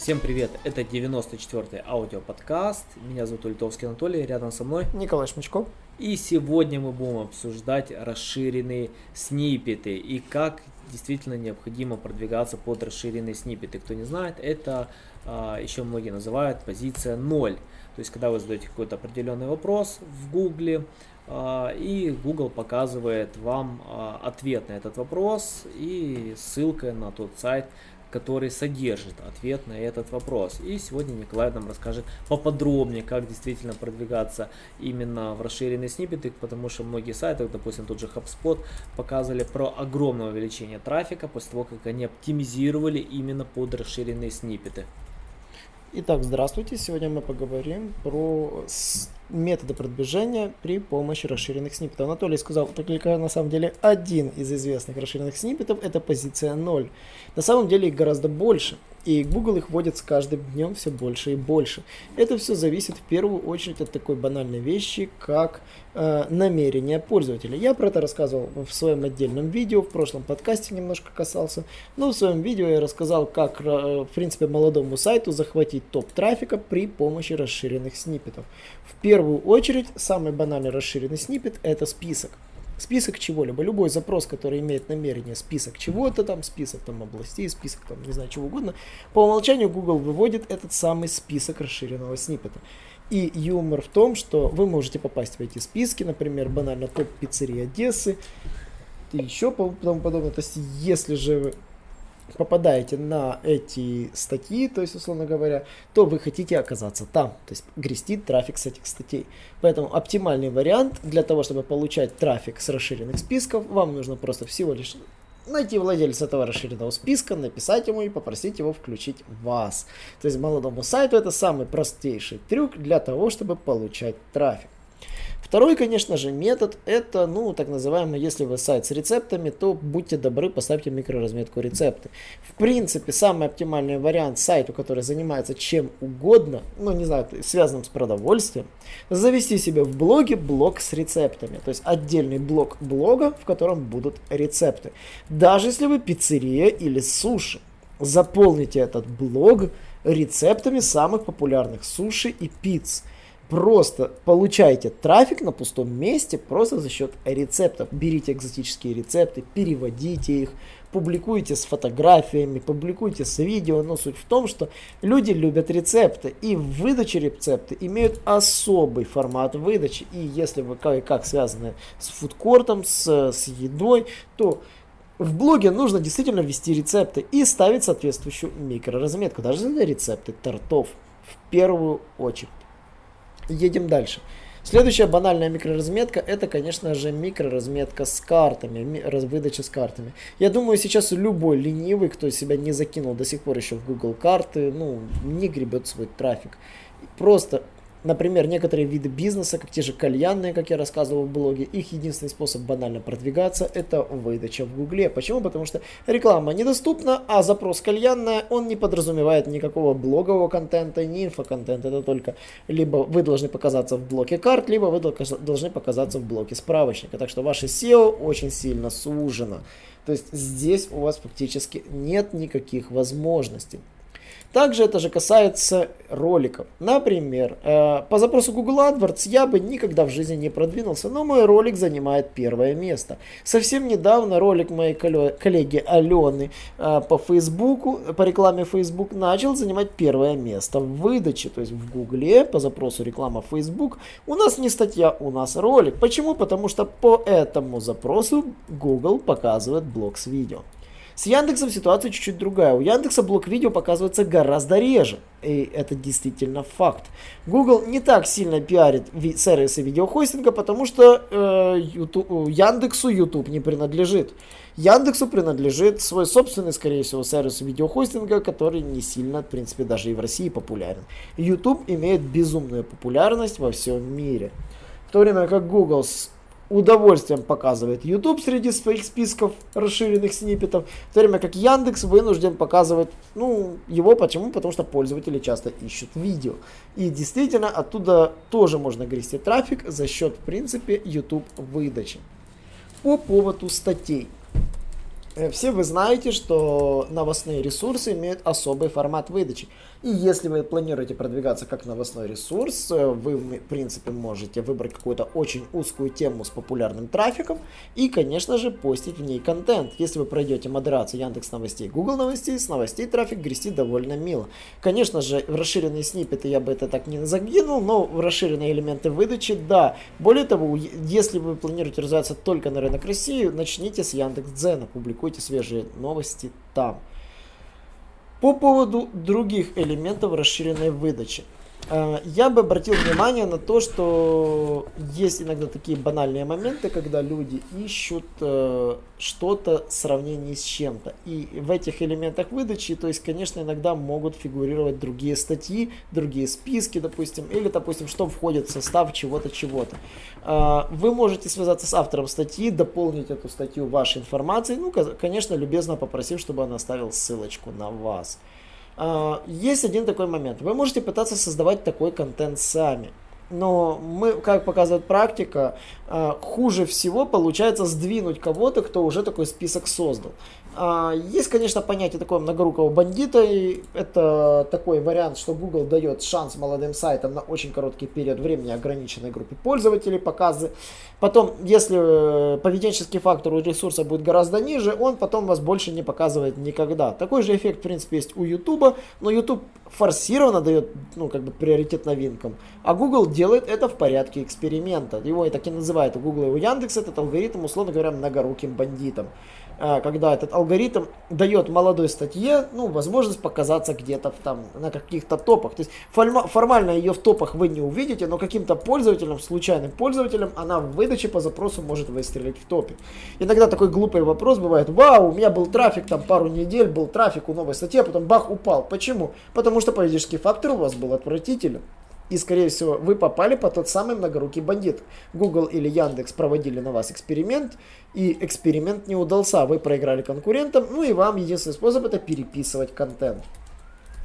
Всем привет, это 94-й аудиоподкаст. Меня зовут Ультовский Анатолий, рядом со мной Николай Шмачков. И сегодня мы будем обсуждать расширенные сниппеты и как действительно необходимо продвигаться под расширенные сниппеты. Кто не знает, это а, еще многие называют позиция 0. То есть, когда вы задаете какой-то определенный вопрос в Гугле, а, и Google показывает вам а, ответ на этот вопрос и ссылка на тот сайт, который содержит ответ на этот вопрос. И сегодня Николай нам расскажет поподробнее, как действительно продвигаться именно в расширенные сниппеты, потому что многие сайты, допустим, тот же HubSpot, показывали про огромное увеличение трафика после того, как они оптимизировали именно под расширенные сниппеты. Итак, здравствуйте. Сегодня мы поговорим про методы продвижения при помощи расширенных сниппетов. Анатолий сказал только на самом деле один из известных расширенных сниппетов это позиция 0. На самом деле их гораздо больше. И Google их вводит с каждым днем все больше и больше. Это все зависит в первую очередь от такой банальной вещи, как э, намерение пользователя. Я про это рассказывал в своем отдельном видео, в прошлом подкасте немножко касался. Но в своем видео я рассказал, как, э, в принципе, молодому сайту захватить топ трафика при помощи расширенных сниппетов. В первую очередь, самый банальный расширенный сниппет это список список чего-либо, любой запрос, который имеет намерение список чего-то там, список там областей, список там, не знаю, чего угодно, по умолчанию Google выводит этот самый список расширенного сниппета. И юмор в том, что вы можете попасть в эти списки, например, банально топ пиццерии Одессы и еще тому подобное. То есть, если же попадаете на эти статьи, то есть, условно говоря, то вы хотите оказаться там, то есть грести трафик с этих статей. Поэтому оптимальный вариант для того, чтобы получать трафик с расширенных списков, вам нужно просто всего лишь найти владельца этого расширенного списка, написать ему и попросить его включить вас. То есть молодому сайту это самый простейший трюк для того, чтобы получать трафик. Второй, конечно же, метод это, ну, так называемый, если вы сайт с рецептами, то будьте добры, поставьте микроразметку рецепты. В принципе, самый оптимальный вариант сайту, который занимается чем угодно, ну, не знаю, связанным с продовольствием, завести себе в блоге блог с рецептами. То есть отдельный блок блога, в котором будут рецепты. Даже если вы пиццерия или суши, заполните этот блог рецептами самых популярных суши и пицц просто получаете трафик на пустом месте просто за счет рецептов. Берите экзотические рецепты, переводите их, публикуйте с фотографиями, публикуйте с видео. Но суть в том, что люди любят рецепты. И в выдаче рецепты имеют особый формат выдачи. И если вы как, как связаны с фудкортом, с, с едой, то в блоге нужно действительно ввести рецепты и ставить соответствующую микроразметку. Даже для рецепты тортов в первую очередь. Едем дальше. Следующая банальная микроразметка это, конечно же, микроразметка с картами, выдача с картами. Я думаю, сейчас любой ленивый, кто себя не закинул до сих пор еще в Google карты, ну, не гребет свой трафик. Просто Например, некоторые виды бизнеса, как те же кальянные, как я рассказывал в блоге, их единственный способ банально продвигаться – это выдача в Гугле. Почему? Потому что реклама недоступна, а запрос кальянная, он не подразумевает никакого блогового контента, ни инфоконтента. Это только либо вы должны показаться в блоке карт, либо вы должны показаться в блоке справочника. Так что ваше SEO очень сильно сужено. То есть здесь у вас фактически нет никаких возможностей. Также это же касается роликов. Например, э, по запросу Google AdWords я бы никогда в жизни не продвинулся, но мой ролик занимает первое место. Совсем недавно ролик моей коллеги Алены э, по Фейсбуку, по рекламе Facebook начал занимать первое место в выдаче. То есть в Гугле по запросу реклама Facebook у нас не статья, у нас ролик. Почему? Потому что по этому запросу Google показывает блок с видео. С Яндексом ситуация чуть-чуть другая. У Яндекса блок видео показывается гораздо реже. И это действительно факт. Google не так сильно пиарит ви- сервисы видеохостинга, потому что э, YouTube, Яндексу YouTube не принадлежит. Яндексу принадлежит свой собственный, скорее всего, сервис видеохостинга, который не сильно, в принципе, даже и в России популярен. YouTube имеет безумную популярность во всем мире. В то время как Google удовольствием показывает YouTube среди своих списков расширенных сниппетов, в то время как Яндекс вынужден показывать, ну, его почему? Потому что пользователи часто ищут видео. И действительно, оттуда тоже можно грести трафик за счет, в принципе, YouTube выдачи. По поводу статей. Э, все вы знаете, что новостные ресурсы имеют особый формат выдачи. И если вы планируете продвигаться как новостной ресурс, э, вы, в принципе, можете выбрать какую-то очень узкую тему с популярным трафиком и, конечно же, постить в ней контент. Если вы пройдете модерацию Яндекс Новостей, Google Новостей, с новостей трафик грести довольно мило. Конечно же, в расширенные сниппеты я бы это так не загинул, но в расширенные элементы выдачи, да. Более того, если вы планируете развиваться только на рынок России, начните с Яндекс.Дзена, публикуйте свежие новости там. По поводу других элементов расширенной выдачи. Э, я бы обратил внимание на то, что есть иногда такие банальные моменты, когда люди ищут э, что-то в сравнении с чем-то. И в этих элементах выдачи, то есть, конечно, иногда могут фигурировать другие статьи, другие списки, допустим, или, допустим, что входит в состав чего-то, чего-то. Э, вы можете связаться с автором статьи, дополнить эту статью вашей информацией, ну, конечно, любезно попросив, чтобы он оставил ссылочку на вас. А, есть один такой момент. Вы можете пытаться создавать такой контент сами. Но мы, как показывает практика, а, хуже всего получается сдвинуть кого-то, кто уже такой список создал. А, есть, конечно, понятие такого многорукого бандита, и это такой вариант, что Google дает шанс молодым сайтам на очень короткий период времени ограниченной группе пользователей показы. Потом, если э, поведенческий фактор у ресурса будет гораздо ниже, он потом вас больше не показывает никогда. Такой же эффект, в принципе, есть у YouTube, но YouTube форсированно дает ну, как бы приоритет новинкам, а Google делает это в порядке эксперимента. Его и так и называют у Google и у Яндекса этот алгоритм, условно говоря, многоруким бандитом. А, когда этот алгоритм дает молодой статье, ну, возможность показаться где-то там на каких-то топах. То есть формально ее в топах вы не увидите, но каким-то пользователям, случайным пользователям, она в выдаче по запросу может выстрелить в топе. Иногда такой глупый вопрос бывает, вау, у меня был трафик там пару недель, был трафик у новой статьи, а потом бах, упал. Почему? Потому что политический фактор у вас был отвратителен. И, скорее всего, вы попали по тот самый многорукий бандит. Google или Яндекс проводили на вас эксперимент, и эксперимент не удался. Вы проиграли конкурентам, ну и вам единственный способ это переписывать контент.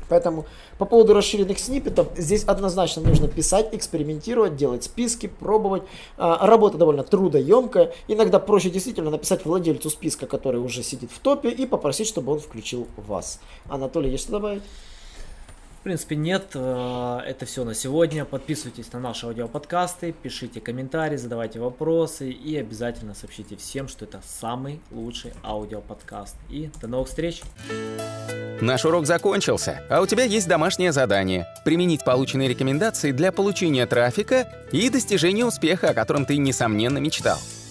Поэтому по поводу расширенных сниппетов, здесь однозначно нужно писать, экспериментировать, делать списки, пробовать. А, работа довольно трудоемкая. Иногда проще действительно написать владельцу списка, который уже сидит в топе, и попросить, чтобы он включил вас. Анатолий, есть что добавить? Принципе, нет. Э, это все на сегодня. Подписывайтесь на наши аудиоподкасты, пишите комментарии, задавайте вопросы и обязательно сообщите всем, что это самый лучший аудиоподкаст. И до новых встреч! Наш урок закончился, а у тебя есть домашнее задание – применить полученные рекомендации для получения трафика и достижения успеха, о котором ты, несомненно, мечтал.